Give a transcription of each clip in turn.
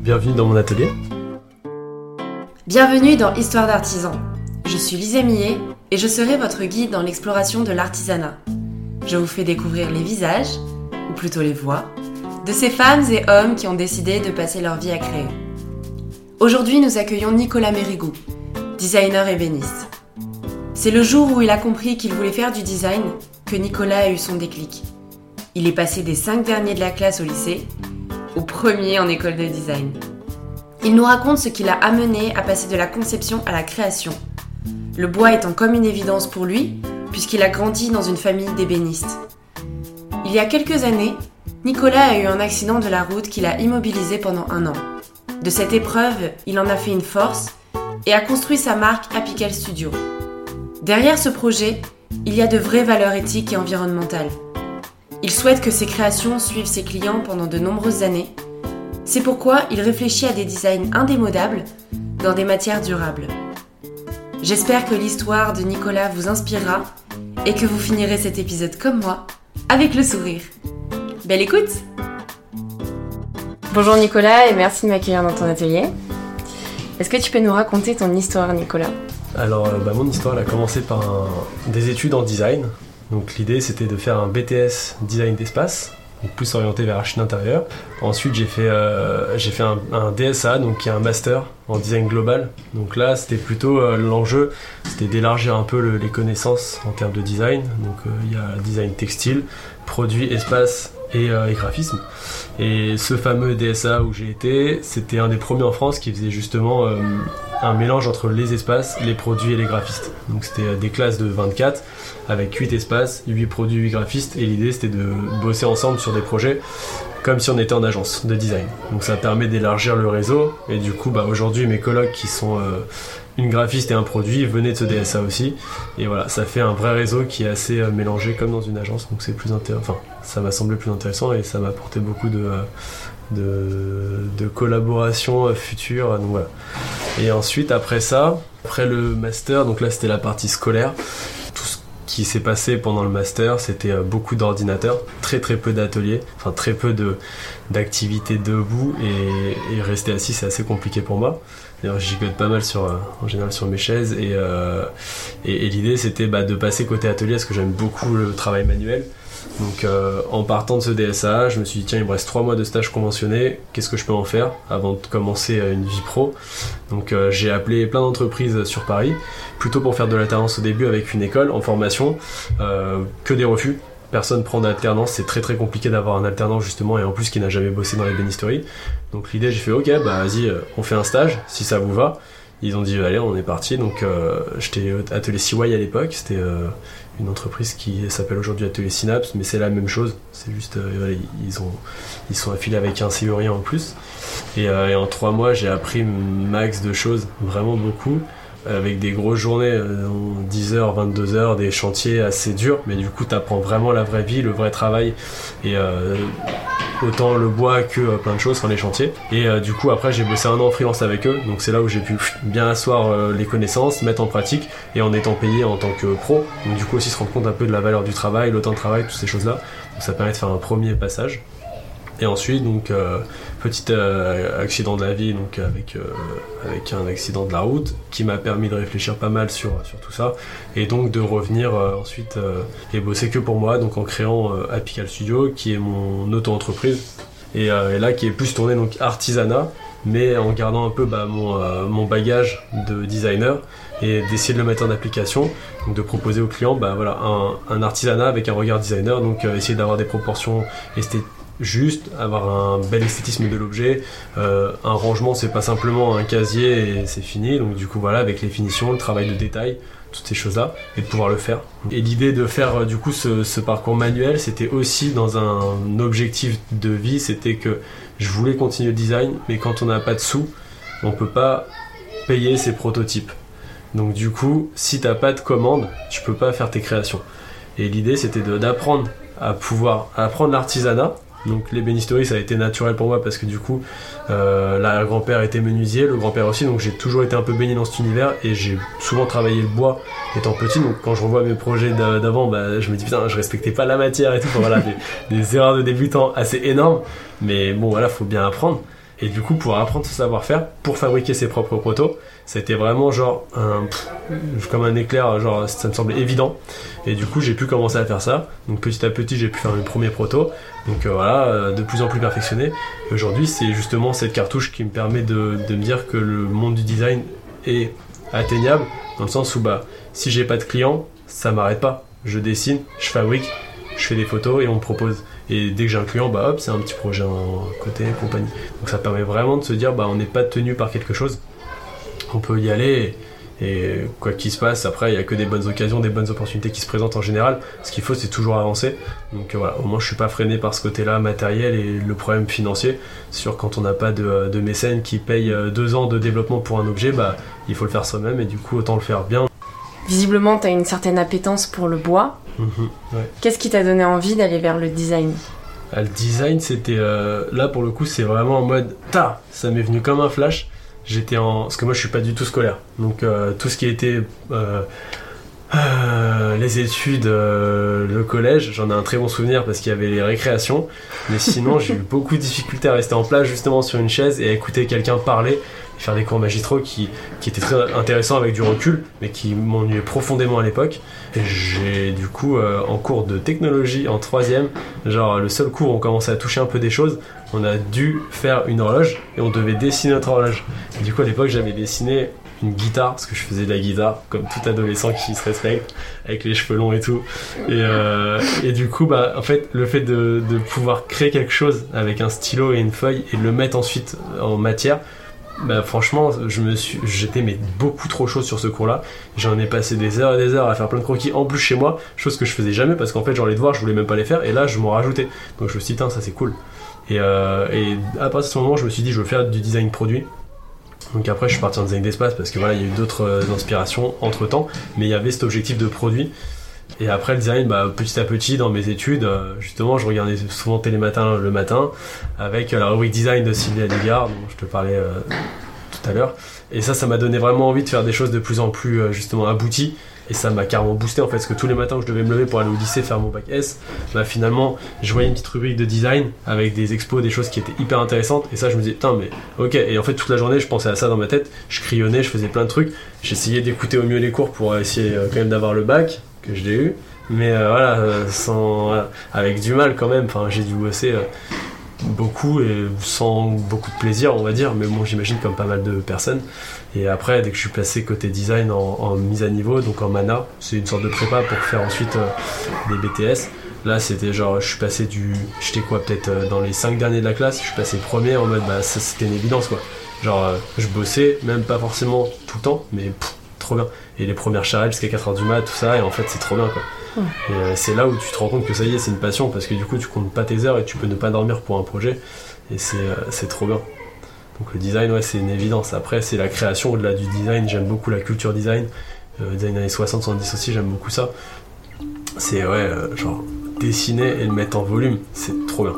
Bienvenue dans mon atelier. Bienvenue dans Histoire d'artisan. Je suis Lisa Millet et je serai votre guide dans l'exploration de l'artisanat. Je vous fais découvrir les visages, ou plutôt les voix, de ces femmes et hommes qui ont décidé de passer leur vie à créer. Aujourd'hui, nous accueillons Nicolas Mérigou, designer ébéniste. C'est le jour où il a compris qu'il voulait faire du design que Nicolas a eu son déclic. Il est passé des cinq derniers de la classe au lycée au premier en école de design. Il nous raconte ce qui l'a amené à passer de la conception à la création. Le bois étant comme une évidence pour lui, puisqu'il a grandi dans une famille d'ébénistes. Il y a quelques années, Nicolas a eu un accident de la route qui l'a immobilisé pendant un an. De cette épreuve, il en a fait une force et a construit sa marque Apical Studio. Derrière ce projet, il y a de vraies valeurs éthiques et environnementales. Il souhaite que ses créations suivent ses clients pendant de nombreuses années. C'est pourquoi il réfléchit à des designs indémodables dans des matières durables. J'espère que l'histoire de Nicolas vous inspirera et que vous finirez cet épisode comme moi, avec le sourire. Belle écoute Bonjour Nicolas et merci de m'accueillir dans ton atelier. Est-ce que tu peux nous raconter ton histoire Nicolas? Alors, euh, bah, mon histoire elle a commencé par des études en design. Donc l'idée c'était de faire un BTS design d'espace, donc plus orienté vers l'archi intérieur. Ensuite j'ai fait, euh, fait un, DSA, donc qui est un master en design global. Donc là c'était plutôt euh, l'enjeu, c'était d'élargir un peu les connaissances en termes de design. Donc euh, il y a design textile, produit, espace et, et, graphisme. Et ce fameux DSA où j'ai été, c'était un des premiers en France qui faisait justement un mélange entre les espaces, les produits et les graphistes. Donc c'était euh, des classes de 24 avec 8 espaces, 8 produits, 8 graphistes et l'idée c'était de bosser ensemble sur des projets comme si on était en agence de design. Donc ça permet d'élargir le réseau et du coup bah, aujourd'hui mes collègues qui sont euh, une graphiste et un produit venaient de ce DSA aussi et voilà ça fait un vrai réseau qui est assez euh, mélangé comme dans une agence donc c'est plus intéressant. Enfin ça m'a semblé plus intéressant et ça m'a apporté beaucoup de de, collaboration future. Et ensuite, après ça, après le master, donc là c'était la partie scolaire. Tout ce qui s'est passé pendant le master, c'était euh, beaucoup d'ordinateurs, très très peu d'ateliers, enfin très peu d'activités debout et, rester assis c'est assez compliqué pour moi. D'ailleurs, j'y pas mal sur, euh, en général sur mes chaises et, euh, l'idée c'était bah, de passer côté atelier parce que j'aime beaucoup le travail manuel. Donc euh, en partant de ce DSA, je me suis dit tiens il me reste 3 mois de stage conventionné, qu'est-ce que je peux en faire avant de commencer euh, une vie pro? Donc euh, j'ai appelé plein d'entreprises sur Paris, plutôt pour faire de l'alternance au début avec une école en formation, que des refus. Personne prend d'alternance, c'est très très compliqué d'avoir un alternant justement et en plus qui n'a jamais bossé dans les bénisteries. Donc l'idée j'ai fait ok bah vas-y on fait un stage si ça vous va. Ils ont dit allez on est parti donc j'étais atelier CY à l'époque, c'était une entreprise qui s'appelle aujourd'hui Atelier Synapse, mais c'est la même chose. C'est juste, euh, ils, ont, ils sont affiliés avec un Silurien en plus. Euh, et, en trois mois, j'ai appris max de choses, vraiment beaucoup, avec des grosses journées, 10h, euh, 22h, des chantiers assez durs, mais du coup, tu apprends vraiment la vraie vie, le vrai travail. Et autant le bois que euh, plein de choses, enfin les chantiers. Et euh, du coup, après, j'ai bossé un an en freelance avec eux, donc c'est là où j'ai pu bien asseoir euh, les connaissances, mettre en pratique et en étant payé en tant que pro. Donc, du coup, aussi se rendre compte un peu de la valeur du travail, le temps de travail, toutes ces choses-là. Donc, ça permet de faire un premier passage. Et ensuite, donc, euh, petit euh, accident de la vie, donc avec, euh, avec un accident de la route, qui m'a permis de réfléchir pas mal sur, sur tout ça, et donc de revenir ensuite et bosser que pour moi, donc en créant Apical Studio, qui est mon auto-entreprise, et, là qui est plus tourné donc artisanat, mais en gardant un peu bah, mon, mon, bagage de designer et d'essayer de le mettre en application, donc de proposer aux clients bah, voilà, un artisanat avec un regard designer, donc essayer d'avoir des proportions esthétiques juste, avoir un bel esthétisme de l'objet. Euh, un rangement, c'est pas simplement un casier et c'est fini. Donc du coup, voilà, avec les finitions, le travail de détail, toutes ces choses-là, et de pouvoir le faire. Et l'idée de faire euh, du coup ce, parcours manuel, c'était aussi dans un objectif de vie, c'était que je voulais continuer le design, mais quand on n'a pas de sous, on peut pas payer ses prototypes. Donc du coup, si t'as pas de commande, tu peux pas faire tes créations. Et l'idée, c'était d'apprendre à pouvoir apprendre l'artisanat donc l'ébénisterie ça a été naturel pour moi parce que du coup euh, la grand-père était menuisier, le grand-père aussi, donc j'ai toujours été un peu baigné dans cet univers et j'ai souvent travaillé le bois étant petit, donc quand je revois mes projets d'avant, bah, je me dis putain je respectais pas la matière et tout, voilà, des, erreurs de débutant assez énormes, mais bon voilà, faut bien apprendre. Et du coup, pour apprendre ce savoir-faire, pour fabriquer ses propres protos, c'était vraiment genre un, comme un éclair, genre ça me semblait évident. Et du coup, j'ai pu commencer à faire ça. Donc petit à petit, j'ai pu faire mes premiers protos. Donc euh, voilà, euh, de plus en plus perfectionné. Aujourd'hui, c'est justement cette cartouche qui me permet de, me dire que le monde du design est atteignable, dans le sens où bah, si j'ai pas de clients, ça m'arrête pas. Je dessine, je fabrique, je fais des photos et on me propose. Et dès que j'ai un client, bah hop, c'est un petit projet en côté, compagnie. Donc ça permet vraiment de se dire, bah on n'est pas tenu par quelque chose. On peut y aller et, quoi qu'il se passe, après il n'y a que des bonnes occasions, des bonnes opportunités qui se présentent en général. Ce qu'il faut, c'est toujours avancer. Donc voilà, au moins je suis pas freiné par ce côté-là matériel et le problème financier. Sûr, quand on n'a pas de, de mécène qui paye euh, deux ans de développement pour un objet, bah il faut le faire soi-même et du coup autant le faire bien. Visiblement, tu as une certaine appétence pour le bois. Mhm, ouais. Qu'est-ce qui t'a donné envie d'aller vers le design Ah, Le design, c'était euh, là pour le coup, c'est vraiment en mode ta, ça m'est venu comme un flash. J'étais en parce que moi je suis pas du tout scolaire, donc euh, tout ce qui était euh, les études, euh, le collège, j'en ai un très bon souvenir parce qu'il y avait les récréations. Mais sinon, j'ai eu beaucoup de difficultés à rester en place justement sur une chaise et à écouter quelqu'un parler faire des cours magistraux qui, qui étaient très intéressants avec du recul, mais qui m'ennuyaient profondément à l'époque. J'ai du coup, euh, en cours de technologie en troisième, genre le seul cours où on commençait à toucher un peu des choses, on a dû faire une horloge et on devait dessiner notre horloge. Et du coup, à l'époque, j'avais dessiné une guitare parce que je faisais de la guitare comme tout adolescent qui se respecte avec les cheveux longs et tout et, euh, et du coup bah en fait le fait de, de pouvoir créer quelque chose avec un stylo et une feuille et le mettre ensuite en matière bah franchement je me suis j'étais mais beaucoup trop chaud sur ce cours là j'en ai passé des heures et des heures à faire plein de croquis en plus chez moi chose que je faisais jamais parce qu'en fait genre les devoirs je voulais même pas les faire et là je m'en rajoutais. Donc je me suis dit ça c'est cool. Et, euh, et à partir de ce moment je me suis dit je veux faire du design produit. Donc après, je suis parti en design d'espace parce que voilà, il y a eu d'autres euh, inspirations entre temps, mais il y avait cet objectif de produit. Et après le design, bah, petit à petit dans mes études, euh, justement, je regardais souvent Télématin le matin avec euh, la rubrique design de Sylvia Ligard, dont je te parlais euh, tout à l'heure. Et ça, ça m'a donné vraiment envie de faire des choses de plus en plus justement abouties. Et ça m'a carrément boosté en fait, parce que tous les matins où je devais me lever pour aller au lycée faire mon bac S, bah finalement, je voyais une petite rubrique de design avec des expos, des choses qui étaient hyper intéressantes. Et ça, je me disais, putain, mais ok. Et en fait, toute la journée, je pensais à ça dans ma tête. Je crayonnais, je faisais plein de trucs. J'essayais d'écouter au mieux les cours pour essayer quand même d'avoir le bac, que je l'ai eu. Mais euh, voilà, euh, sans, avec du mal quand même. Enfin, j'ai dû bosser euh, beaucoup et sans beaucoup de plaisir, on va dire. Mais bon, j'imagine comme pas mal de personnes. Et après, dès que je suis placé côté design en, mise à niveau, donc en mana, c'est une sorte de prépa pour faire ensuite des BTS. Là, c'était genre, je suis passé du. J'étais quoi, peut-être dans les 5 derniers de la classe, je suis passé premier en mode, bah, ça c'était une évidence quoi. Genre, je bossais, même pas forcément tout le temps, mais pff, trop bien. Et les premières charrettes jusqu'à 4h du mat, tout ça, et en fait, c'est trop bien quoi. Ouais. Et euh, c'est là où tu te rends compte que ça y est, c'est une passion, parce que du coup, tu comptes pas tes heures et tu peux ne pas dormir pour un projet, et c'est euh, c'est trop bien. Donc le design, ouais, c'est une évidence. Après, c'est la création au-delà du design. J'aime beaucoup la culture design. Euh, design années 60, 70 aussi, j'aime beaucoup ça. C'est, ouais, euh, genre, dessiner et le mettre en volume, c'est trop bien.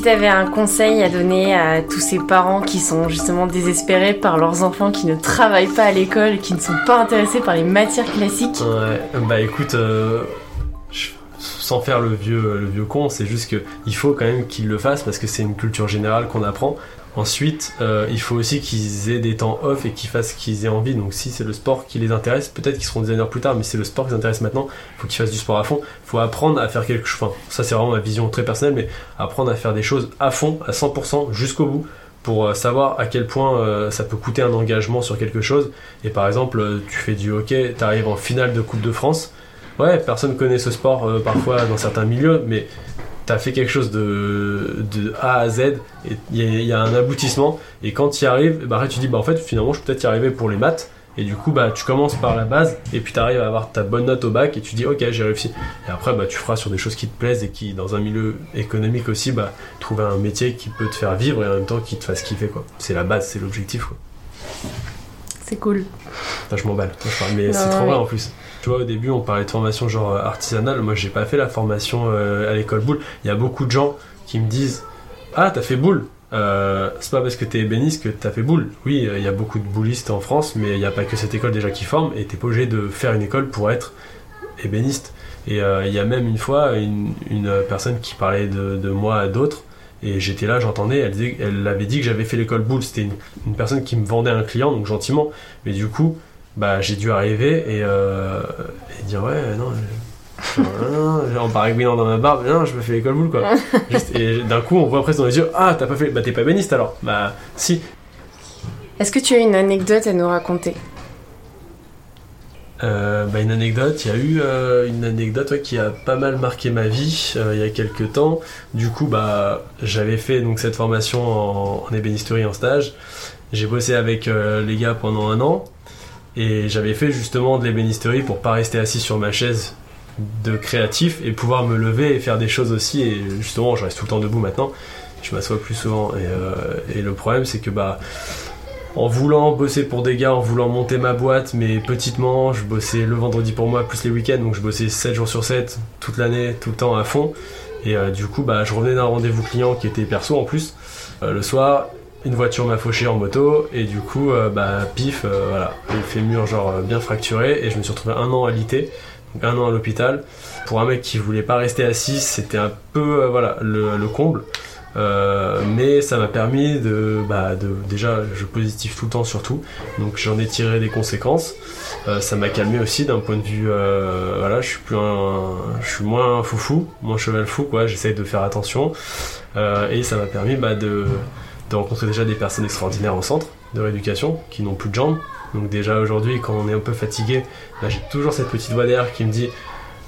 Si tu avais un conseil à donner à tous ces parents qui sont justement désespérés par leurs enfants qui ne travaillent pas à l'école, qui ne sont pas intéressés par les matières classiques Ouais, bah écoute, euh, sans faire le vieux, le vieux con, c'est juste que il faut quand même qu'ils le fassent parce que c'est une culture générale qu'on apprend. Ensuite, euh, il faut aussi qu'ils aient des temps off et qu'ils fassent ce qu'ils aient envie. Donc si c'est le sport qui les intéresse, peut-être qu'ils seront designers plus tard, mais c'est le sport qui les intéresse maintenant, il faut qu'ils fassent du sport à fond. Il faut apprendre à faire quelque chose. Enfin, ça c'est vraiment ma vision très personnelle, mais apprendre à faire des choses à fond, à 100%, jusqu'au bout, pour euh, savoir à quel point euh, ça peut coûter un engagement sur quelque chose. Et par exemple, tu fais du hockey, tu arrives en finale de Coupe de France. Ouais, personne connaît ce sport parfois dans certains milieux, mais t'as fait quelque chose de, de A à Z et il y, a- il y a un aboutissement. Et quand tu y arrives, bah, après, tu dis, bah en fait, finalement, je peux peut-être y arriver pour les maths. Et du coup, bah, tu commences par la base et puis tu arrives à avoir ta bonne note au bac et tu dis, ok, j'ai réussi. Et après, bah, tu feras sur des choses qui te plaisent et qui, dans un milieu économique aussi, bah, trouver un métier qui peut te faire vivre et en même temps qui te fasse kiffer, quoi. C'est la base, c'est l'objectif, quoi. C'est cool. Putain, je m'emballe, mais c'est trop ouais. vrai en plus. Tu vois, au début, on parlait de formation genre euh, artisanale. Moi, j'ai pas fait la formation euh, à l'école boule. Il y a beaucoup de gens qui me disent Ah, t'as fait boule euh, c'est pas parce que t'es ébéniste que t'as fait boule. Oui, il y a beaucoup de boulistes en France, mais il n'y a pas que cette école déjà qui forme, et t'es pas obligé de faire une école pour être ébéniste. Et il y a même une fois une, personne qui parlait de, moi à d'autres, et j'étais là, j'entendais, elle, elle avait dit que j'avais fait l'école boule. C'était une, une personne qui me vendait un client, donc gentiment, mais du coup, bah, j'ai dû arriver et, euh, et dire ouais, non. en baragouinant dans ma barbe, non, je me fais l'école boule quoi. Juste- et d'un coup, on voit presque dans les yeux, ah, t'as pas fait, bah t'es pas béniste alors. Bah si. Est-ce que tu as une anecdote à nous raconter? Euh, bah, une anecdote, il y a eu euh, une anecdote ouais, qui a pas mal marqué ma vie euh, il y a quelques temps. Du coup, bah, j'avais fait donc cette formation en, en ébénisterie en stage. J'ai bossé avec les gars pendant un an et j'avais fait justement de l'ébénisterie pour pas rester assis sur ma chaise de créatif et pouvoir me lever et faire des choses aussi. Et justement, je reste tout le temps debout maintenant. Je m'assois plus souvent. Et, euh, le problème, c'est que bah en voulant bosser pour des gars, en voulant monter ma boîte, mais petitement, je bossais le vendredi pour moi, plus les week-ends, donc je bossais 7 jours sur 7, toute l'année, tout le temps à fond. Et euh, du coup, bah, je revenais d'un rendez-vous client qui était perso en plus. Euh, le soir, une voiture m'a fauché en moto, et du coup, euh, bah, pif, euh, voilà, le fémur genre euh, bien fracturé, et je me suis retrouvé un an à l'IT, donc un an à l'hôpital. Pour un mec qui voulait pas rester assis, c'était un peu, euh, voilà, le, le comble. Mais ça m'a permis de, bah, de déjà je positive tout le temps surtout donc j'en ai tiré des conséquences. Ça m'a calmé aussi d'un point de vue voilà je suis plus un, je suis moins foufou moins cheval fou quoi. J'essaye de faire attention. Et ça m'a permis bah, de, de rencontrer déjà des personnes extraordinaires au centre de rééducation qui n'ont plus de jambes donc déjà aujourd'hui quand on est un peu fatigué j'ai toujours cette petite voix derrière qui me dit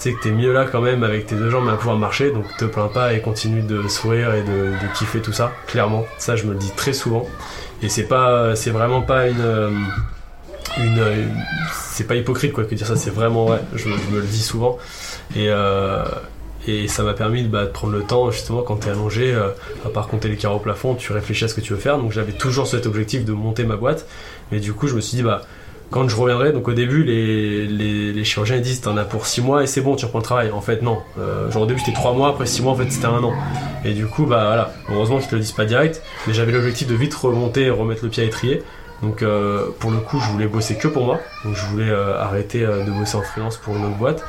tu sais que t'es mieux là quand même avec tes deux jambes à pouvoir marcher, donc te plains pas et continue de sourire et de, kiffer tout ça, clairement. Ça, je me le dis très souvent. Et c'est pas, c'est vraiment pas une, euh, une, euh, c'est pas hypocrite quoi que dire ça, c'est vraiment vrai. Je, je me le dis souvent. Et, euh, et ça m'a permis bah, de prendre le temps, justement, quand t'es allongé, euh, à part compter les carreaux au plafond, tu réfléchis à ce que tu veux faire. Donc j'avais toujours cet objectif de monter ma boîte. Mais du coup, je me suis dit, bah, quand je reviendrai, donc au début, les, les, les chirurgiens disent t'en as pour 6 mois et c'est bon, tu reprends le travail. En fait, non. Euh, genre au début, c'était 3 mois, après 6 mois, en fait, c'était un an. Et du coup, bah voilà, heureusement qu'ils te le disent pas direct, mais j'avais l'objectif de vite remonter et remettre le pied à étrier. Donc euh, pour le coup, je voulais bosser que pour moi. Donc je voulais euh, arrêter euh, de bosser en freelance pour une autre boîte.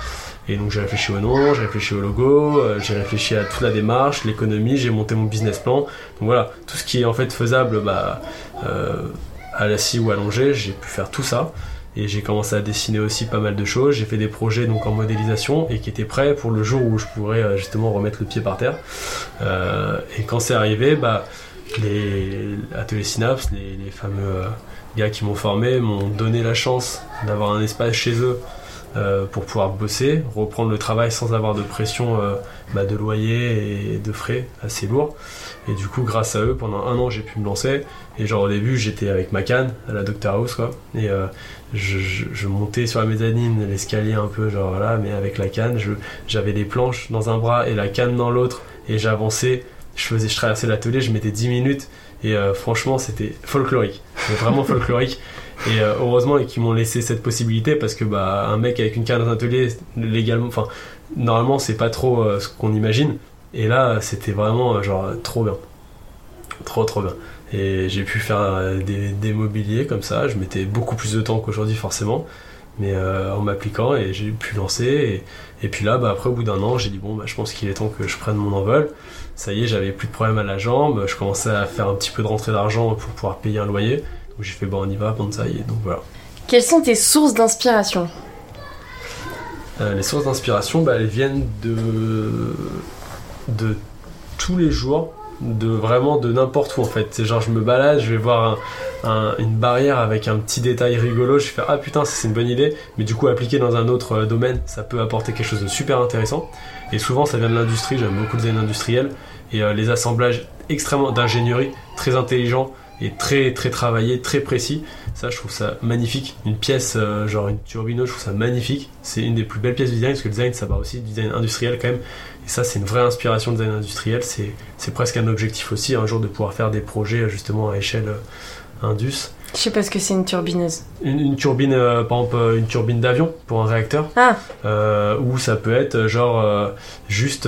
Et donc j'ai réfléchi au nom, j'ai réfléchi au logo, euh, j'ai réfléchi à toute la démarche, l'économie, j'ai monté mon business plan. Donc voilà, tout ce qui est en fait faisable, bah, euh, à l'assis ou allongé, j'ai pu faire tout ça. Et j'ai commencé à dessiner aussi pas mal de choses. J'ai fait des projets donc en modélisation et qui étaient prêts pour le jour où je pourrais euh, justement remettre le pied par terre. Et quand c'est arrivé, bah, les ateliers Synapse, les, fameux gars qui m'ont formé, m'ont donné la chance d'avoir un espace chez eux euh, pour pouvoir bosser, reprendre le travail sans avoir de pression euh, bah, de loyer et de frais assez lourds. Et du coup, grâce à eux, pendant un an, j'ai pu me lancer. Et genre au début, j'étais avec ma canne à la Doctor House, quoi. Et euh, je, montais sur la mezzanine, l'escalier un peu, genre là, mais avec la canne, j'avais des planches dans un bras et la canne dans l'autre. Et j'avançais, je faisais, je traversais l'atelier, je mettais 10 minutes. Et franchement, c'était folklorique. Vraiment folklorique. Et euh, heureusement et qu'ils m'ont laissé cette possibilité parce que bah un mec avec une canne dans un atelier légalement, enfin normalement c'est pas trop euh, ce qu'on imagine. Et là c'était vraiment euh, genre trop bien, trop trop bien. Et j'ai pu faire euh, des, des mobiliers comme ça. Je mettais beaucoup plus de temps qu'aujourd'hui forcément, mais euh, en m'appliquant et j'ai pu lancer. Et, et puis là bah, après au bout d'un an j'ai dit bon bah je pense qu'il est temps que je prenne mon envol. Ça y est j'avais plus de problème à la jambe. Je commençais à faire un petit peu de rentrée d'argent pour pouvoir payer un loyer. Donc j'ai fait bon on y va, donc voilà. Quelles sont tes sources d'inspiration? Euh, les sources d'inspiration, bah, elles viennent de, de tous les jours, de vraiment de n'importe où en fait. C'est genre je me balade, je vais voir un- un- une barrière avec un petit détail rigolo, je fais ah putain ça c'est une bonne idée, mais du coup appliqué dans un autre euh, domaine, ça peut apporter quelque chose de super intéressant. Et souvent ça vient de l'industrie, j'aime beaucoup le design industriel et euh, les assemblages extrêmement d'ingénierie, très intelligents et très très travaillés, très précis. Ça, je trouve ça magnifique. Une pièce, euh, genre une turbine, je trouve ça magnifique. C'est une des plus belles pièces du design, parce que le design, ça va aussi du design industriel quand même. Et ça, c'est une vraie inspiration de design industriel. C'est, presque un objectif aussi, un jour, de pouvoir faire des projets justement à échelle, euh, Indus. Je sais pas ce que c'est une turbineuse. Une, une turbine, euh, par exemple, euh, une turbine d'avion pour un réacteur. Ah. Euh, ou ça peut être genre euh, juste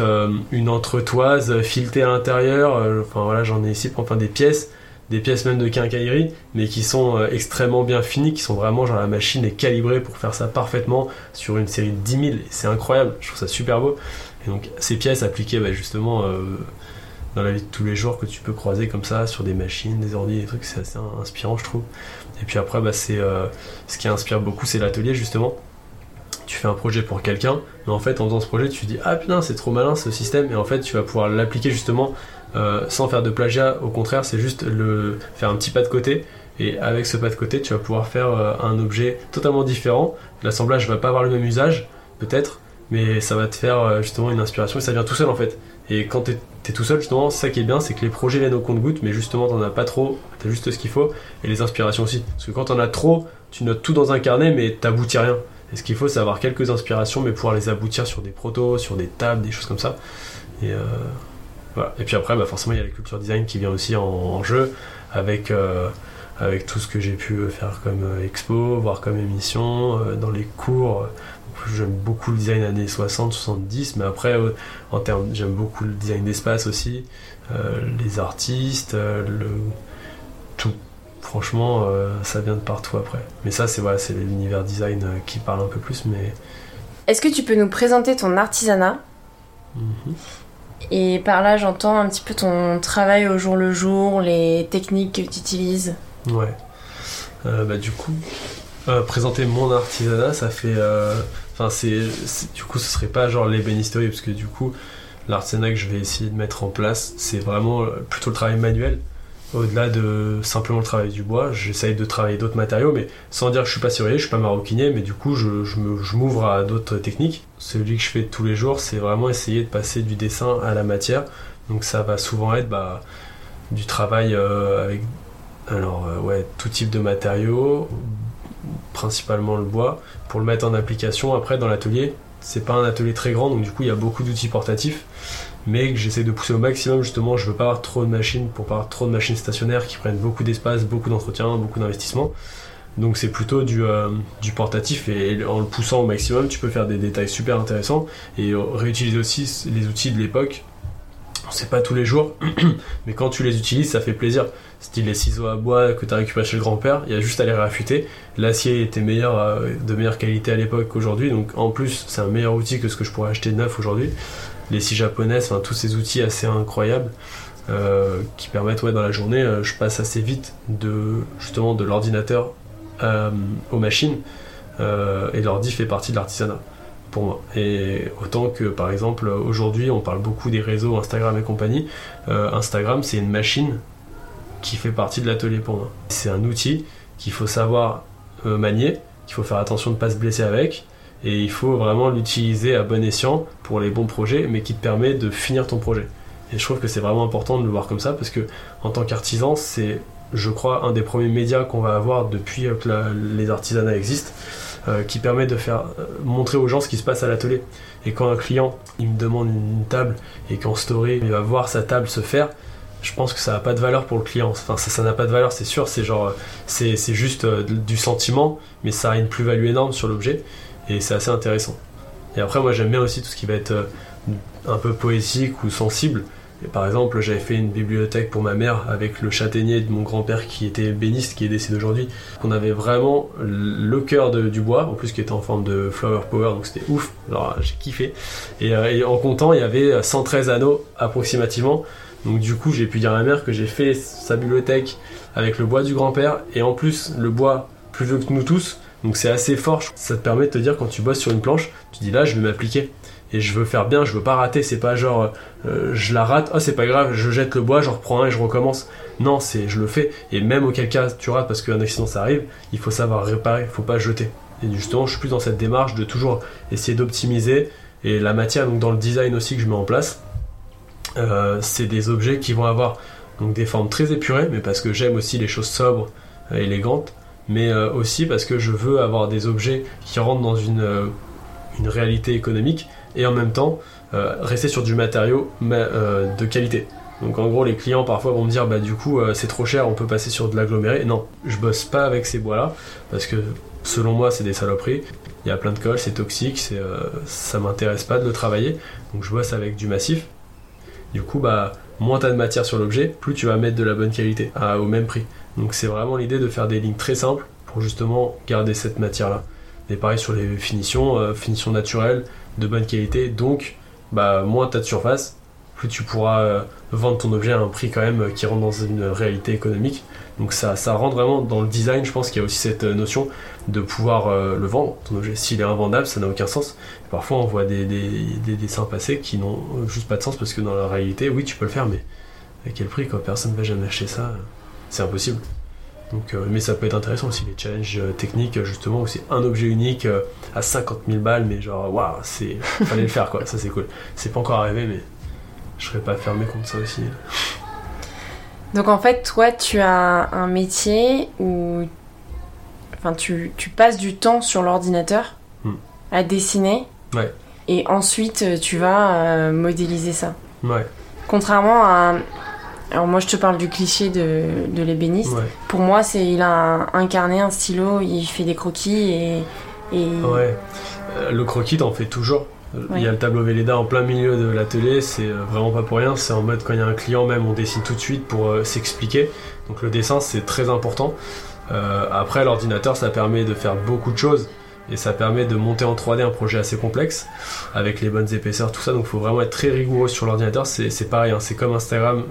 une entretoise filetée à l'intérieur. Enfin voilà, j'en ai ici, enfin des pièces, des pièces même de quincaillerie, mais qui sont euh, extrêmement bien finies, qui sont vraiment genre la machine est calibrée pour faire ça parfaitement sur une série de 10 000. et C'est incroyable, je trouve ça super beau. Et donc ces pièces appliquées bah, justement euh, dans la vie de tous les jours que tu peux croiser comme ça sur des machines, des ordi, des trucs, c'est assez inspirant je trouve. Et puis après, bah, c'est euh, ce qui inspire beaucoup, c'est l'atelier justement. Tu fais un projet pour quelqu'un, mais en fait, en faisant ce projet, tu te dis ah putain, c'est trop malin ce système, et en fait, tu vas pouvoir l'appliquer justement sans faire de plagiat. Au contraire, c'est juste le faire un petit pas de côté, et avec ce pas de côté, tu vas pouvoir faire euh, un objet totalement différent. L'assemblage va pas avoir le même usage, peut-être, mais ça va te faire euh, justement une inspiration, et ça vient tout seul en fait. Et quand t'es es tout seul, justement, ça qui est bien, c'est que les projets viennent au compte-goutte, mais justement, t'en as pas trop, t'as juste ce qu'il faut, et les inspirations aussi. Parce que quand t'en as trop, tu notes tout dans un carnet, mais t'aboutis rien. Et ce qu'il faut, c'est avoir quelques inspirations, mais pouvoir les aboutir sur des protos, sur des tables, des choses comme ça. Euh, voilà. et puis après, bah, forcément, il y a la culture design qui vient aussi en, en jeu, avec, euh, avec tout ce que j'ai pu faire comme euh, expo, voir comme émission, euh, dans les cours. J'aime beaucoup le design années 60, 70, mais après, euh, en termes, j'aime beaucoup le design d'espace aussi, euh, les artistes, euh, le tout. Franchement, euh, ça vient de partout après. Mais ça, c'est voilà, c'est l'univers design euh, qui parle un peu plus, mais. Est-ce que tu peux nous présenter ton artisanat? Mhm. Et par là, j'entends un petit peu ton travail au jour le jour, les techniques que tu utilises. Ouais. Euh, bah, du coup, euh, présenter mon artisanat, ça fait. euh, Enfin, c'est, Du coup, ce serait pas genre l'ébénisterie, parce que du coup, l'artisanat que je vais essayer de mettre en place, c'est vraiment plutôt le travail manuel. Au-delà de simplement le travail du bois, j'essaye de travailler d'autres matériaux, mais sans dire que je suis pas serrurier, je suis pas maroquinier, mais du coup, je, m'ouvre à d'autres techniques. Celui que je fais tous les jours, c'est vraiment essayer de passer du dessin à la matière. Donc, ça va souvent être bah, du travail euh, avec alors euh, tout type de matériaux, principalement le bois, pour le mettre en application après dans l'atelier. C'est pas un atelier très grand, donc du coup il y a beaucoup d'outils portatifs, mais que j'essaie de pousser au maximum justement. Je veux pas avoir trop de machines pour pas avoir trop de machines stationnaires qui prennent beaucoup d'espace, beaucoup d'entretien, beaucoup d'investissement. Donc c'est plutôt du, euh, du portatif et en le poussant au maximum, tu peux faire des détails super intéressants et réutiliser aussi les outils de l'époque. C'est pas tous les jours, mais quand tu les utilises, ça fait plaisir style les ciseaux à bois que tu as récupéré chez le grand-père, il y a juste à les réaffûter. L'acier était meilleur, euh, de meilleure qualité à l'époque qu'aujourd'hui, donc en plus c'est un meilleur outil que ce que je pourrais acheter neuf aujourd'hui. Les scies japonaises, tous ces outils assez incroyables euh, qui permettent, dans la journée, euh, je passe assez vite de de l'ordinateur euh, aux machines, et l'ordi fait partie de l'artisanat pour moi. Et autant que par exemple aujourd'hui on parle beaucoup des réseaux Instagram et compagnie, Instagram c'est une machine qui fait partie de l'atelier pour moi. C'est un outil qu'il faut savoir manier, qu'il faut faire attention de ne pas se blesser avec, et il faut vraiment l'utiliser à bon escient pour les bons projets, mais qui te permet de finir ton projet. Et je trouve que c'est vraiment important de le voir comme ça, parce que en tant qu'artisan, c'est, je crois, un des premiers médias qu'on va avoir depuis euh, que les artisanats existent, euh, qui permet de faire euh, montrer aux gens ce qui se passe à l'atelier. Et quand un client il me demande une, table et qu'en story il va voir sa table se faire, je pense que ça n'a pas de valeur pour le client. Enfin, ça n'a pas de valeur, c'est sûr. C'est genre, c'est juste du sentiment, mais ça a une plus-value énorme sur l'objet et c'est assez intéressant. Et après, moi, j'aime bien aussi tout ce qui va être euh, un peu poétique ou sensible. Et par exemple, j'avais fait une bibliothèque pour ma mère avec le châtaignier de mon grand-père qui était béniste, qui est décédé aujourd'hui. On avait vraiment le cœur de- du bois, en plus qui était en forme de flower power, donc c'était ouf. Alors j'ai kiffé. Et, euh, et en comptant, il y avait 113 anneaux approximativement. Donc du coup, j'ai pu dire à ma mère que j'ai fait sa bibliothèque avec le bois du grand-père et en plus le bois plus vieux que nous tous. Donc c'est assez fort. Ça te permet de te dire quand tu bosses sur une planche, tu dis là, je vais m'appliquer et je veux faire bien, je veux pas rater. C'est pas genre euh, je la rate, oh c'est pas grave, je jette le bois, je reprends un et je recommence. Non, c'est je le fais et même auquel cas tu rates parce qu'un accident ça arrive, il faut savoir réparer, faut pas jeter. Et justement, je suis plus dans cette démarche de toujours essayer d'optimiser et la matière donc dans le design aussi que je mets en place. Euh, c'est des objets qui vont avoir des formes très épurées, mais parce que j'aime aussi les choses sobres, euh, élégantes, mais euh, aussi parce que je veux avoir des objets qui rentrent dans une, euh, une réalité économique et en même temps euh, rester sur du matériau ma- de qualité. Donc en gros, les clients parfois vont me dire bah du coup c'est trop cher, on peut passer sur de l'aggloméré. Non, je bosse pas avec ces bois-là parce que selon moi c'est des saloperies. Il y a plein de colle, c'est toxique, ça m'intéresse pas de le travailler. Donc je bosse avec du massif. Du coup, bah moins t'as de matière sur l'objet, plus tu vas mettre de la bonne qualité au même prix. Donc c'est vraiment l'idée de faire des lignes très simples pour justement garder cette matière-là. Et pareil sur les finitions, euh, finitions naturelles, de bonne qualité. Donc, bah, moins t'as de surface, plus tu pourras euh, vendre ton objet à un prix quand même euh, qui rentre dans une réalité économique. Donc ça, ça rentre vraiment dans le design, je pense qu'il y a aussi cette notion de pouvoir le vendre, ton objet. S'il est invendable, ça n'a aucun sens. Parfois on voit des, des- des dessins passer qui n'ont juste pas de sens parce que dans la réalité, oui tu peux le faire, mais à quel prix quoi Personne ne va jamais acheter ça, c'est impossible. Donc, euh, mais ça peut être intéressant aussi, les challenges euh, techniques justement où c'est un objet unique euh, à 50 000 balles, mais genre waouh, c'est fallait le faire quoi, ça c'est cool. C'est pas encore arrivé, mais je serais pas fermé contre ça aussi. Donc en fait, toi, tu as un métier où enfin, tu, tu passes du temps sur l'ordinateur Hmm. à dessiner. Ouais. Et ensuite, euh, tu vas euh, modéliser ça. Ouais, Contrairement à... Alors moi, je te parle du cliché de, de l'ébéniste. ouais, Pour moi, c'est il a un, un carnet, un stylo, il fait des croquis et... et... ouais. Euh, le croquis, t'en fais toujours. Euh, Il y a le tableau Velleda en plein milieu de l'atelier, c'est euh, vraiment pas pour rien. C'est en mode quand il y a un client, même on dessine tout de suite pour euh, s'expliquer. Donc le dessin, c'est très important. Euh, après, l'ordinateur, ça permet de faire beaucoup de choses et ça permet de monter en 3D un projet assez complexe avec les bonnes épaisseurs, tout ça. Donc il faut vraiment être très rigoureux sur l'ordinateur. C'est pareil, hein, c'est comme Instagram,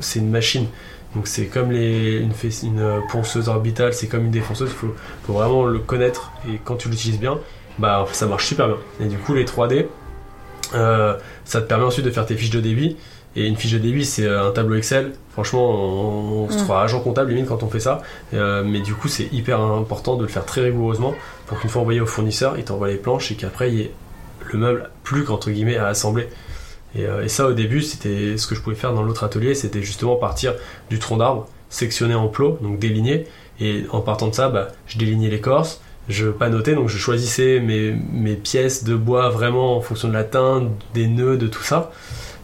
c'est une machine. Donc c'est comme une, euh, ponceuse orbitale, c'est comme une défonceuse. Il faut, faut vraiment le connaître et quand tu l'utilises bien, bah ça marche super bien. Et du coup, les 3D, euh, ça te permet ensuite de faire tes fiches de débit. Et une fiche de débit, c'est euh, un tableau Excel. Franchement, on, on se Mm. croit agent comptable limite quand on fait ça. Euh, mais du coup, c'est hyper important de le faire très rigoureusement pour qu'une fois envoyé au fournisseur, il t'envoie les planches et qu'après, il y ait le meuble plus qu'entre guillemets à assembler. Et, euh, et ça, au début, c'était ce que je pouvais faire dans l'autre atelier, c'était justement partir du tronc d'arbre, sectionner en plots, donc déligner. Et en partant de ça, bah, je délignais l'écorce, je panotais, donc je choisissais mes, mes pièces de bois vraiment en fonction de la teinte, des nœuds, de tout ça.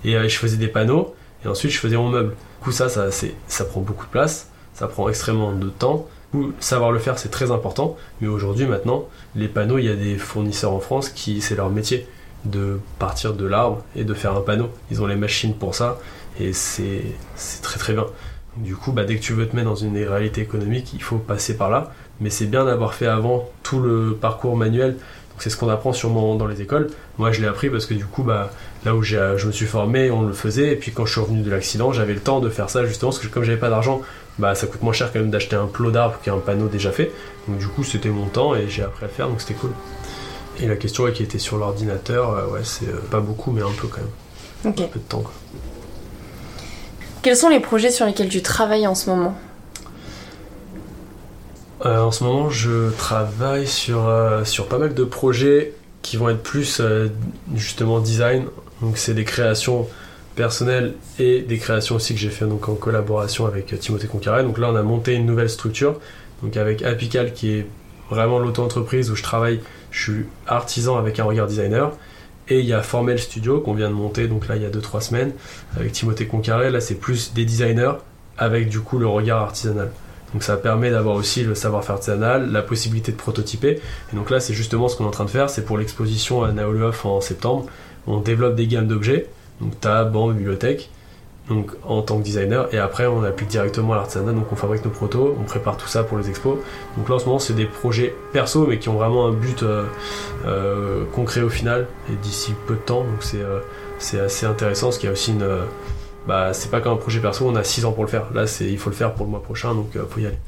Et euh, je faisais des panneaux, et ensuite je faisais mon meuble. Du coup, ça, ça, prend beaucoup de place, ça prend extrêmement de temps. Coup, savoir le faire, c'est très important. Mais aujourd'hui, maintenant, les panneaux, il y a des fournisseurs en France qui, c'est leur métier de partir de l'arbre et de faire un panneau. Ils ont les machines pour ça, et c'est très très bien. Du coup, bah, dès que tu veux te mettre dans une réalité économique, il faut passer par là. Mais c'est bien d'avoir fait avant tout le parcours manuel. C'est ce qu'on apprend sûrement dans les écoles. Moi, je l'ai appris parce que du coup, bah, là où je me suis formé, on le faisait. Et puis quand je suis revenu de l'accident, j'avais le temps de faire ça justement parce que comme j'avais pas d'argent, bah, ça coûte moins cher quand même d'acheter un plot d'arbre qu'un panneau déjà fait. Donc du coup, c'était mon temps et j'ai appris à le faire, donc c'était cool. Et la question ouais, qui était sur l'ordinateur, euh, ouais, c'est euh, pas beaucoup, mais un peu quand même. Un peu de temps. Quoi. Quels sont les projets sur lesquels tu travailles en ce moment? Euh, en ce moment, je travaille sur, sur pas mal de projets qui vont être plus justement design. Donc, c'est des créations personnelles et des créations aussi que j'ai fait donc, en collaboration avec euh, Timothée Concaré. Donc là, on a monté une nouvelle structure donc avec Apical qui est vraiment l'auto-entreprise où je travaille. Je suis artisan avec un regard designer. Et il y a Formel Studio qu'on vient de monter, donc là il y a 2-3 semaines, avec Timothée Concaré. Là, c'est plus des designers avec du coup le regard artisanal. Donc ça permet d'avoir aussi le savoir-faire artisanal, la possibilité de prototyper. Et donc là, c'est justement ce qu'on est en train de faire. C'est pour l'exposition à Naoluof en septembre. On développe des gammes d'objets, donc table, banc, bibliothèque, donc en tant que designer. Et après, on applique directement à l'artisanat. Donc on fabrique nos protos, on prépare tout ça pour les expos. Donc là, en ce moment, c'est des projets perso, mais qui ont vraiment un but euh, euh, concret au final, et d'ici peu de temps. Donc c'est euh, assez intéressant, parce qu'il y a aussi une... bah, c'est pas comme un projet perso, on a 6 ans pour le faire. Là, il faut le faire pour le mois prochain, donc euh, faut y aller.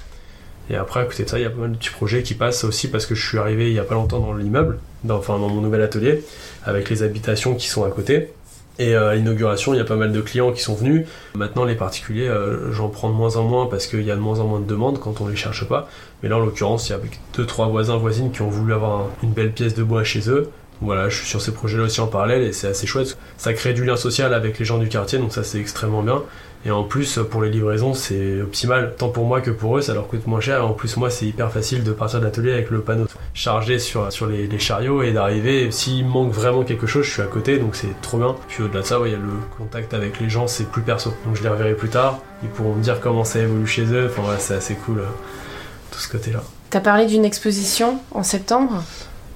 Et après, à côté de ça, il y a pas mal de petits projets qui passent aussi parce que je suis arrivé il y a pas longtemps dans l'immeuble, dans, enfin dans mon nouvel atelier, avec les habitations qui sont à côté. Et euh, à l'inauguration, il y a pas mal de clients qui sont venus. Maintenant, les particuliers, euh, j'en prends de moins en moins parce qu'il y a de moins en moins de demandes quand on les cherche pas. Mais là, en l'occurrence, il y a deux trois voisins voisines qui ont voulu avoir un- une belle pièce de bois chez eux. Voilà, je suis sur ces projets-là aussi en parallèle et c'est assez chouette. Ça crée du lien social avec les gens du quartier, donc ça c'est extrêmement bien. Et en plus, pour les livraisons, c'est optimal, tant pour moi que pour eux, ça leur coûte moins cher. Et en plus, moi, c'est hyper facile de partir de l'atelier avec le panneau chargé sur, sur les, chariots et d'arriver. S'il manque vraiment quelque chose, je suis à côté, donc c'est trop bien. Puis au-delà de ça, il y a le contact avec les gens, c'est plus perso. Donc je les reverrai plus tard, ils pourront me dire comment ça évolue chez eux. Enfin, voilà, c'est assez cool, euh, tout ce côté-là. T'as parlé d'une exposition en septembre?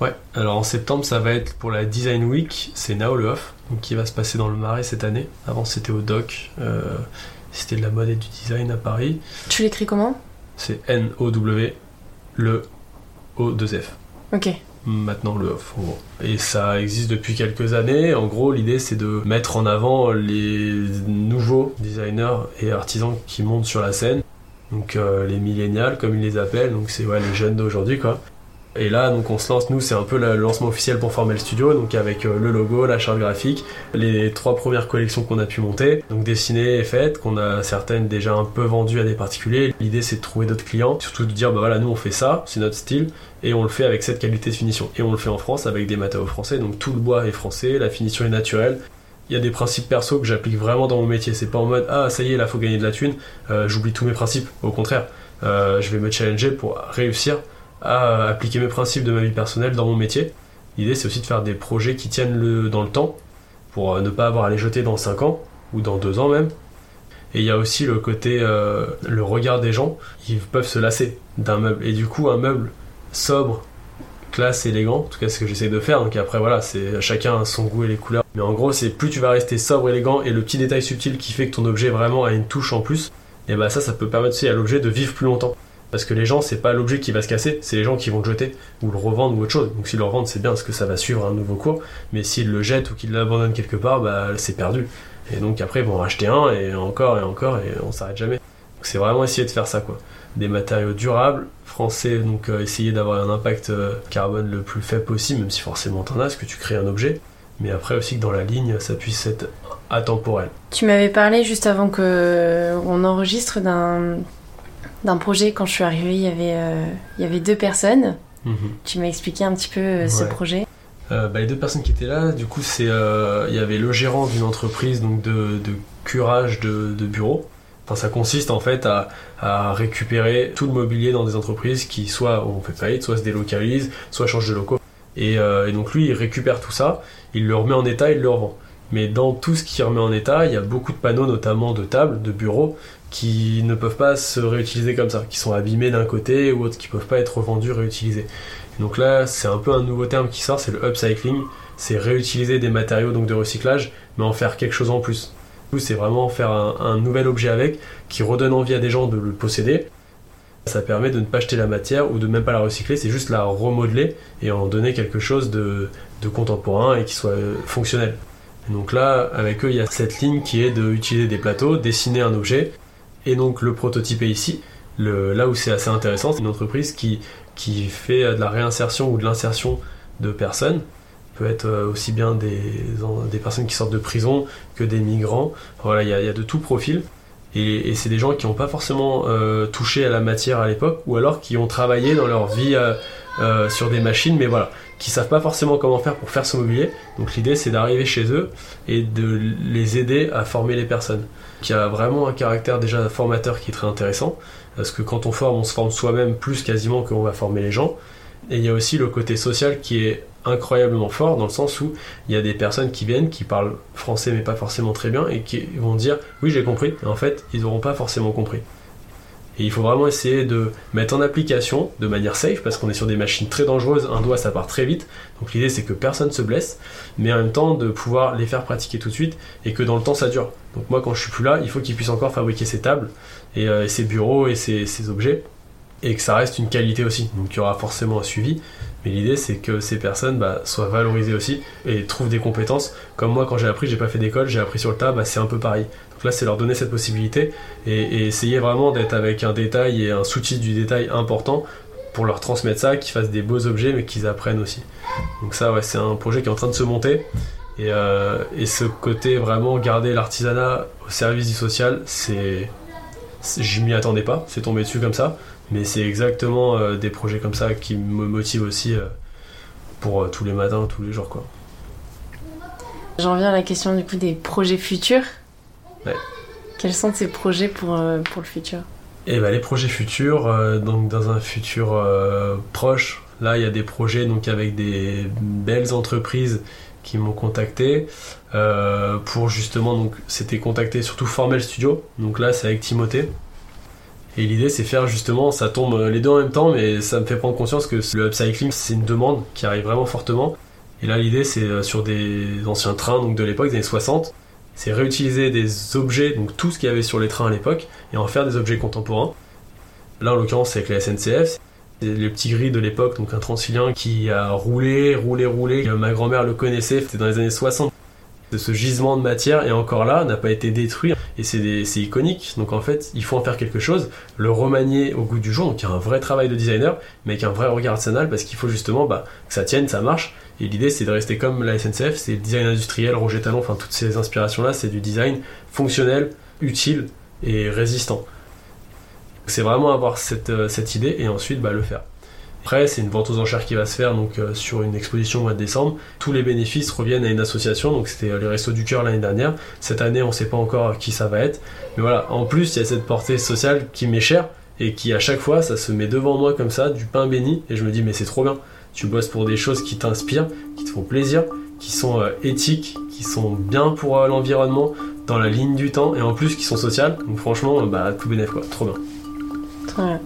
Ouais, alors en septembre, ça va être pour la Design Week, c'est Now le Off, donc qui va se passer dans le Marais cette année. Avant, c'était au Doc, euh, c'était de la mode et du design à Paris. Tu l'écris comment? C'est N-O-W, le O-2-F. Ok. Maintenant le off, en gros. Et ça existe depuis quelques années. En gros, l'idée c'est de mettre en avant les nouveaux designers et artisans qui montent sur la scène. Donc euh, les millénials, comme ils les appellent, donc c'est ouais, les jeunes d'aujourd'hui quoi. Et là, donc on se lance, nous, c'est un peu le lancement officiel pour former le studio, donc avec euh, le logo, la charte graphique, les trois premières collections qu'on a pu monter, donc dessinées et faites, qu'on a certaines déjà un peu vendues à des particuliers. L'idée, c'est de trouver d'autres clients, surtout de dire, bah voilà, nous on fait ça, c'est notre style, et on le fait avec cette qualité de finition. Et on le fait en France avec des matériaux français, donc tout le bois est français, la finition est naturelle. Il y a des principes perso que j'applique vraiment dans mon métier. C'est pas en mode ah ça y est là faut gagner de la thune, euh, j'oublie tous mes principes. Au contraire, euh, je vais me challenger pour réussir à appliquer mes principes de ma vie personnelle dans mon métier. L'idée, c'est aussi de faire des projets qui tiennent le, dans le temps, pour euh, ne pas avoir à les jeter dans 5 ans, ou dans 2 ans même. Et il y a aussi le côté, euh, le regard des gens, ils peuvent se lasser d'un meuble. Et du coup, un meuble sobre, classe, élégant, en tout cas c'est ce que j'essaie de faire. Donc après, voilà, c'est chacun son goût et les couleurs. Mais en gros, c'est plus tu vas rester sobre, élégant, et le petit détail subtil qui fait que ton objet vraiment a une touche en plus, et bah ça, ça peut permettre aussi à l'objet de vivre plus longtemps. Parce que les gens, c'est pas l'objet qui va se casser, c'est les gens qui vont le jeter ou le revendre ou autre chose. Donc s'ils le revendent, c'est bien parce que ça va suivre un nouveau cours. Mais s'ils le jettent ou qu'ils l'abandonnent quelque part, bah c'est perdu. Et donc après, ils vont racheter un et encore et encore et on s'arrête jamais. Donc c'est vraiment essayer de faire ça quoi. Des matériaux durables, français, donc euh, essayer d'avoir un impact euh, carbone le plus faible possible, même si forcément t'en as, parce que tu crées un objet. Mais après aussi que dans la ligne, ça puisse être atemporel. Tu m'avais parlé juste avant que on enregistre d'un d'un projet quand je suis arrivée, il y avait, euh, il y avait deux personnes. Mhm. Tu m'as expliqué un petit peu euh, ce projet. Euh, bah, les deux personnes qui étaient là, du coup, c'est il y avait le gérant d'une entreprise donc de, de curage de, de bureaux. Enfin, ça consiste en fait à, à récupérer tout le mobilier dans des entreprises qui soit ont fait faillite, soit se délocalisent, soit changent de locaux. Et, et donc lui, il récupère tout ça, il le remet en état, il le revend. Mais dans tout ce qu'il remet en état, il y a beaucoup de panneaux, notamment de tables, de bureaux, qui ne peuvent pas se réutiliser comme ça, qui sont abîmés d'un côté ou autres, qui peuvent pas être revendus, réutilisés. Donc là, c'est un peu un nouveau terme qui sort, c'est le upcycling. C'est réutiliser des matériaux donc de recyclage, mais en faire quelque chose en plus. C'est vraiment faire un, nouvel objet avec, qui redonne envie à des gens de le posséder. Ça permet de ne pas jeter la matière ou de même pas la recycler, c'est juste la remodeler et en donner quelque chose de, de contemporain et qui soit euh, fonctionnel. Donc là, avec eux, il y a cette ligne qui est d'utiliser des plateaux, dessiner un objet, et donc le prototype est ici. Le, là où c'est assez intéressant, c'est une entreprise qui, qui fait de la réinsertion ou de l'insertion de personnes. Peut être euh, aussi bien des, des personnes qui sortent de prison que des migrants. Voilà, il y a, de tout profil. Et, et c'est des gens qui n'ont pas forcément euh, touché à la matière à l'époque, ou alors qui ont travaillé dans leur vie euh, euh, sur des machines, mais voilà, qui savent pas forcément comment faire pour faire ce mobilier. Donc l'idée c'est d'arriver chez eux et de les aider à former les personnes. Qui a vraiment un caractère déjà formateur qui est très intéressant, parce que quand on forme, on se forme soi-même plus quasiment qu'on va former les gens. Et il y a aussi le côté social qui est incroyablement fort dans le sens où il y a des personnes qui viennent qui parlent français mais pas forcément très bien et qui vont dire oui j'ai compris et en fait ils n'auront pas forcément compris et il faut vraiment essayer de mettre en application de manière safe parce qu'on est sur des machines très dangereuses un doigt ça part très vite donc l'idée c'est que personne se blesse mais en même temps de pouvoir les faire pratiquer tout de suite et que dans le temps ça dure donc moi quand je suis plus là il faut qu'ils puissent encore fabriquer ces tables et, euh, et ces bureaux et ces, ces objets et que ça reste une qualité aussi donc il y aura forcément un suivi mais l'idée, c'est que ces personnes bah, soient valorisées aussi et trouvent des compétences. Comme moi, quand j'ai appris, j'ai pas fait d'école, j'ai appris sur le tas, bah, c'est un peu pareil. Donc là, c'est leur donner cette possibilité et, essayer vraiment d'être avec un détail et un souci du détail important pour leur transmettre ça, qu'ils fassent des beaux objets, mais qu'ils apprennent aussi. Donc ça, ouais, c'est un projet qui est en train de se monter. Et, euh, ce côté vraiment garder l'artisanat au service du social, c'est, je m'y attendais pas, c'est tombé dessus comme ça. Mais c'est exactement euh, des projets comme ça qui me motivent aussi euh, pour tous les matins, tous les jours. Quoi. J'en viens à la question du coup des projets futurs. Ouais. Quels sont tes projets pour, euh, pour le futur Et bah, les projets futurs, euh, donc dans un futur euh, proche, là il y a des projets donc avec des belles entreprises qui m'ont contacté euh, pour justement donc c'était contacté surtout Formel Studio. Donc là c'est avec Timothée. Et l'idée c'est faire justement ça tombe les deux en même temps mais ça me fait prendre conscience que le upcycling c'est une demande qui arrive vraiment fortement. Et là l'idée c'est sur des anciens trains donc de l'époque des années 60 c'est réutiliser des objets donc tout ce qu'il y avait sur les trains à l'époque et en faire des objets contemporains là en l'occurrence c'est avec la SNCF c'est le petit gris de l'époque, donc un transilien qui a roulé, roulé, roulé. Ma grand-mère le connaissait, c'était dans les années 60. Ce gisement de matière, et encore là, n'a pas été détruit. Et c'est iconique. Donc en fait, il faut en faire quelque chose, le remanier au goût du jour. Donc il y a un vrai travail de designer, mais avec un vrai regard artisanal, parce qu'il faut justement bah, que ça tienne, ça marche. Et l'idée, c'est de rester comme la SNCF, c'est le design industriel, Roger Talon, enfin toutes ces inspirations-là, c'est du design fonctionnel, utile et résistant. C'est vraiment avoir cette, euh, cette idée et ensuite bah, le faire. Après, c'est une vente aux enchères qui va se faire donc euh, sur une exposition au mois de décembre. Tous les bénéfices reviennent à une association, donc c'était euh, les Restos du Cœur l'année dernière. Cette année, on ne sait pas encore qui ça va être. Mais voilà, en plus, il y a cette portée sociale qui m'est chère et qui à chaque fois, ça se met devant moi comme ça, du pain béni, et je me dis, mais c'est trop bien. Tu bosses pour des choses qui t'inspirent, qui te font plaisir, qui sont euh, éthiques, qui sont bien pour euh, l'environnement, dans la ligne du temps, et en plus qui sont sociales. Donc franchement, euh, bah, tout bénéf quoi, trop bien. Très bien.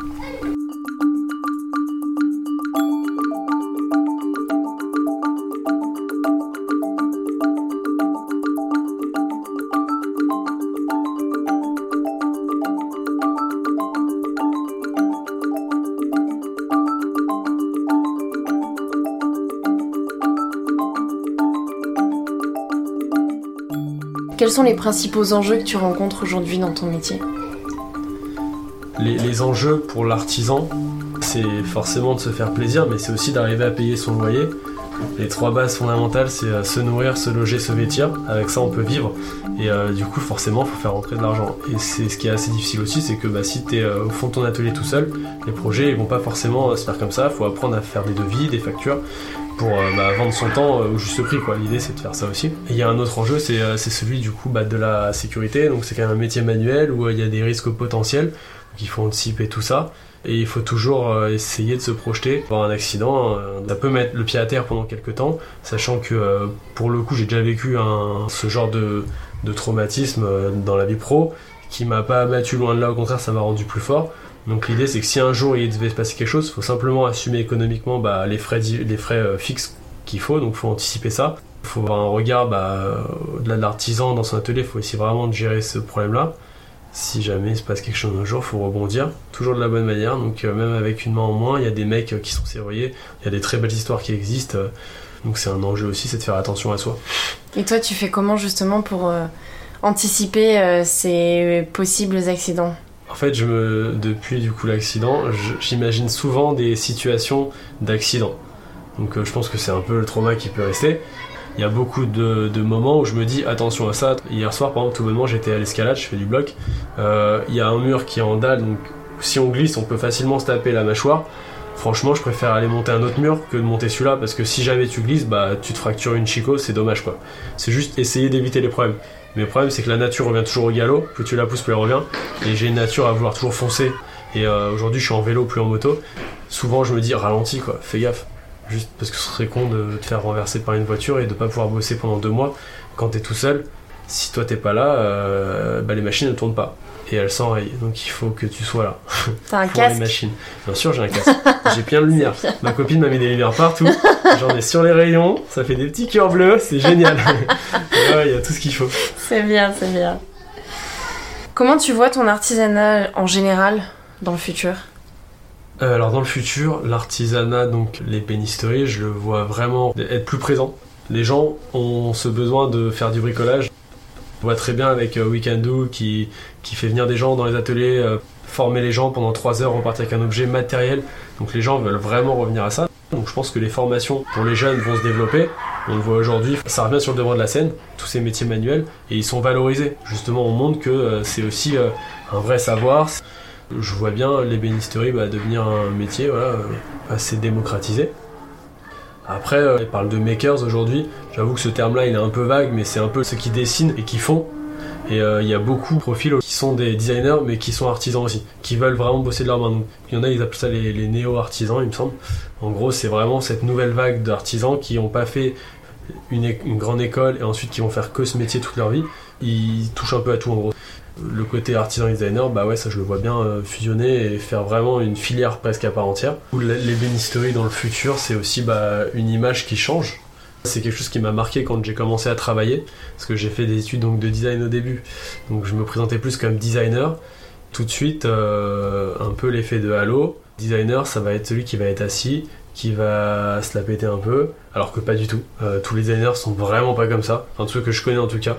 Sont les principaux enjeux que tu rencontres aujourd'hui dans ton métier Les, enjeux pour l'artisan, c'est forcément de se faire plaisir, mais c'est aussi d'arriver à payer son loyer. Les trois bases fondamentales, c'est euh, se nourrir, se loger, se vêtir. Avec ça, on peut vivre. Et euh, du coup, forcément, il faut faire rentrer de l'argent. Et c'est ce qui est assez difficile aussi, c'est que bah, si tu es au fond de ton atelier tout seul, les projets ils vont pas forcément euh, se faire comme ça. Il faut apprendre à faire des devis, des factures pour euh, bah, vendre son temps euh, au juste prix. quoi. L'idée, c'est de faire ça aussi. Il y a un autre enjeu, c'est euh, celui du coup bah, de la sécurité. Donc, c'est quand même un métier manuel où il y a des risques potentiels. Donc, il faut anticiper tout ça. Et il faut toujours essayer de se projeter. Pour un accident, ça peut mettre le pied à terre pendant quelques temps, sachant que pour le coup, j'ai déjà vécu ce genre de, traumatisme dans la vie pro qui m'a pas abattu loin de là, au contraire, ça m'a rendu plus fort. Donc l'idée, c'est que si un jour il devait se passer quelque chose, il faut simplement assumer économiquement bah, les frais, euh, fixes qu'il faut, donc il faut anticiper ça. Il faut avoir un regard bah, au-delà de l'artisan dans son atelier, il faut essayer vraiment de gérer ce problème-là. Si jamais il se passe quelque chose un jour, il faut rebondir, toujours de la bonne manière. Donc euh, même avec une main en moins, il y a des mecs euh, qui sont serruriers, il y a des très belles histoires qui existent. donc c'est un enjeu aussi, c'est de faire attention à soi. Et toi, tu fais comment justement pour anticiper ces possibles accidents? En fait, je me, depuis du coup l'accident, j'imagine souvent des situations d'accident. Donc euh, je pense que c'est un peu le trauma qui peut rester. Il y a beaucoup de, moments où je me dis attention à ça. Hier soir, par exemple, tout bonnement, j'étais à l'escalade, je fais du bloc. Euh, Il y a un mur qui est en dalle, donc si on glisse, on peut facilement se taper la mâchoire. Franchement, je préfère aller monter un autre mur que de monter celui-là parce que si jamais tu glisses, bah tu te fractures une chico, c'est dommage quoi. C'est juste essayer d'éviter les problèmes. Mais le problème, c'est que la nature revient toujours au galop. Plus tu la pousses, plus elle revient. Et j'ai une nature à vouloir toujours foncer. Et euh, aujourd'hui, je suis en vélo, plus en moto. Souvent, je me dis ralentis quoi, fais gaffe. Juste parce que ce serait con de te faire renverser par une voiture et de pas pouvoir bosser pendant deux mois quand t'es tout seul. Si toi t'es pas là, euh, bah, les machines ne tournent pas et elles s'enrayent. Donc il faut que tu sois là T'as un pour les casque machines. Bien sûr, j'ai un casque. j'ai plein de lumières. Ma copine m'a mis des lumières partout. J'en ai sur les rayons. Ça fait des petits cœurs bleus. C'est génial. Ouais, il y a tout ce qu'il faut. C'est bien, c'est bien. Comment tu vois ton artisanat en général dans le futur? Euh, alors dans le futur, l'artisanat, donc les bénisteries, je le vois vraiment être plus présent. Les gens ont ce besoin de faire du bricolage. Voit très bien avec euh, We Can Do qui, qui fait venir des gens dans les ateliers, euh, former les gens pendant 3 heures, repartir avec un objet matériel. Donc les gens veulent vraiment revenir à ça. Donc je pense que les formations pour les jeunes vont se développer. On le voit aujourd'hui, ça revient sur le devant de la scène, tous ces métiers manuels, et ils sont valorisés. Justement, on montre que euh, c'est aussi un vrai savoir. Je vois bien l'ébénisterie bah, devenir un métier voilà, assez démocratisé. Après, euh, il parle de makers aujourd'hui. J'avoue que ce terme-là, il est un peu vague, mais c'est un peu ceux qui dessinent et qui font. Et euh, il y a beaucoup de profils qui sont des designers, mais qui sont artisans aussi, qui veulent vraiment bosser de leurs mains. Donc, il y en a, ils appellent ça les, les néo-artisans, il me semble. En gros, c'est vraiment cette nouvelle vague d'artisans qui n'ont pas fait une, une grande école et ensuite qui vont faire que ce métier toute leur vie. Ils touchent un peu à tout, en gros. Le côté artisan designer, bah ouais, ça je le vois bien euh, fusionner et faire vraiment une filière presque à part entière. Ou l'ébénisterie dans le futur, c'est aussi bah, une image qui change. C'est quelque chose qui m'a marqué quand j'ai commencé à travailler, parce que j'ai fait des études donc, de design au début. Donc je me présentais plus comme designer. Tout de suite, euh, un peu l'effet de halo. Designer, ça va être celui qui va être assis, qui va se la péter un peu, alors que pas du tout. Euh, tous les designers sont vraiment pas comme ça, enfin ceux que je connais en tout cas.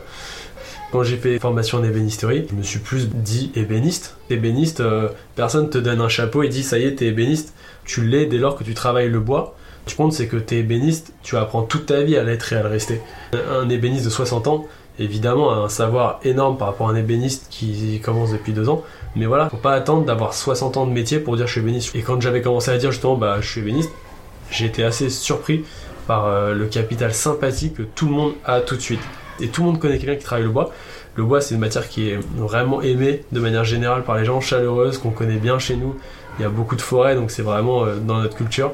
Quand j'ai fait formation en ébénisterie, je me suis plus dit ébéniste. Ébéniste, euh, personne te donne un chapeau et dit ça y est, t'es ébéniste. Tu l'es dès lors que tu travailles le bois. Tu comptes, c'est que t'es ébéniste, tu apprends toute ta vie à l'être et à le rester. Un ébéniste de 60 ans, évidemment, a un savoir énorme par rapport à un ébéniste qui commence depuis deux ans. Mais voilà, faut pas attendre d'avoir 60 ans de métier pour dire je suis ébéniste. Et quand j'avais commencé à dire justement bah je suis ébéniste, j'ai été assez surpris par euh, le capital sympathie que tout le monde a tout de suite. Et tout le monde connaît quelqu'un qui travaille le bois. Le bois, c'est une matière qui est vraiment aimée de manière générale par les gens, chaleureuse, qu'on connaît bien chez nous. Il y a beaucoup de forêts, donc c'est vraiment euh, dans notre culture.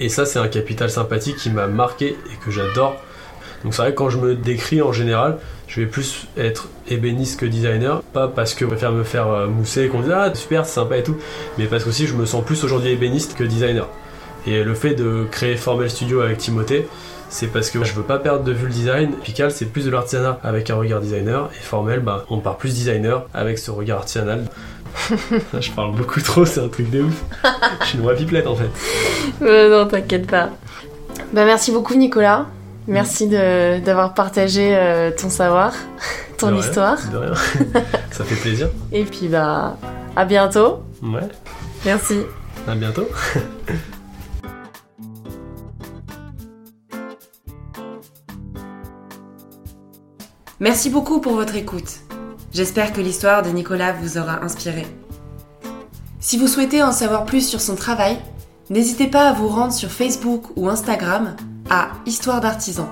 Et ça, c'est un capital sympathique qui m'a marqué et que j'adore. Donc c'est vrai que quand je me décris en général, je vais plus être ébéniste que designer. Pas parce que je préfère me faire euh, mousser et qu'on dit ah super, c'est sympa et tout, mais parce que aussi je me sens plus aujourd'hui ébéniste que designer. Et le fait de créer Formel Studio avec Timothée, c'est parce que je veux pas perdre de vue le design. Pical, c'est plus de l'artisanat avec un regard designer. Et Formel, bah, on part plus designer avec ce regard artisanal. je parle beaucoup trop, c'est un truc de ouf. je suis une vraie pipelette en fait. Euh, non, t'inquiète pas. Bah, merci beaucoup, Nicolas. Merci de- d'avoir partagé euh, ton savoir, ton De rien, histoire. De rien. Ça fait plaisir. Et puis, bah, à bientôt. Ouais, Merci. à bientôt. Merci beaucoup pour votre écoute. J'espère que l'histoire de Nicolas vous aura inspiré. Si vous souhaitez en savoir plus sur son travail, n'hésitez pas à vous rendre sur Facebook ou Instagram à Histoire d'artisans.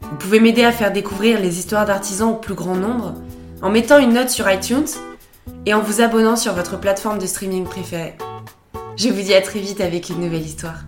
Vous pouvez m'aider à faire découvrir les histoires d'artisans au plus grand nombre en mettant une note sur iTunes et en vous abonnant sur votre plateforme de streaming préférée. Je vous dis à très vite avec une nouvelle histoire.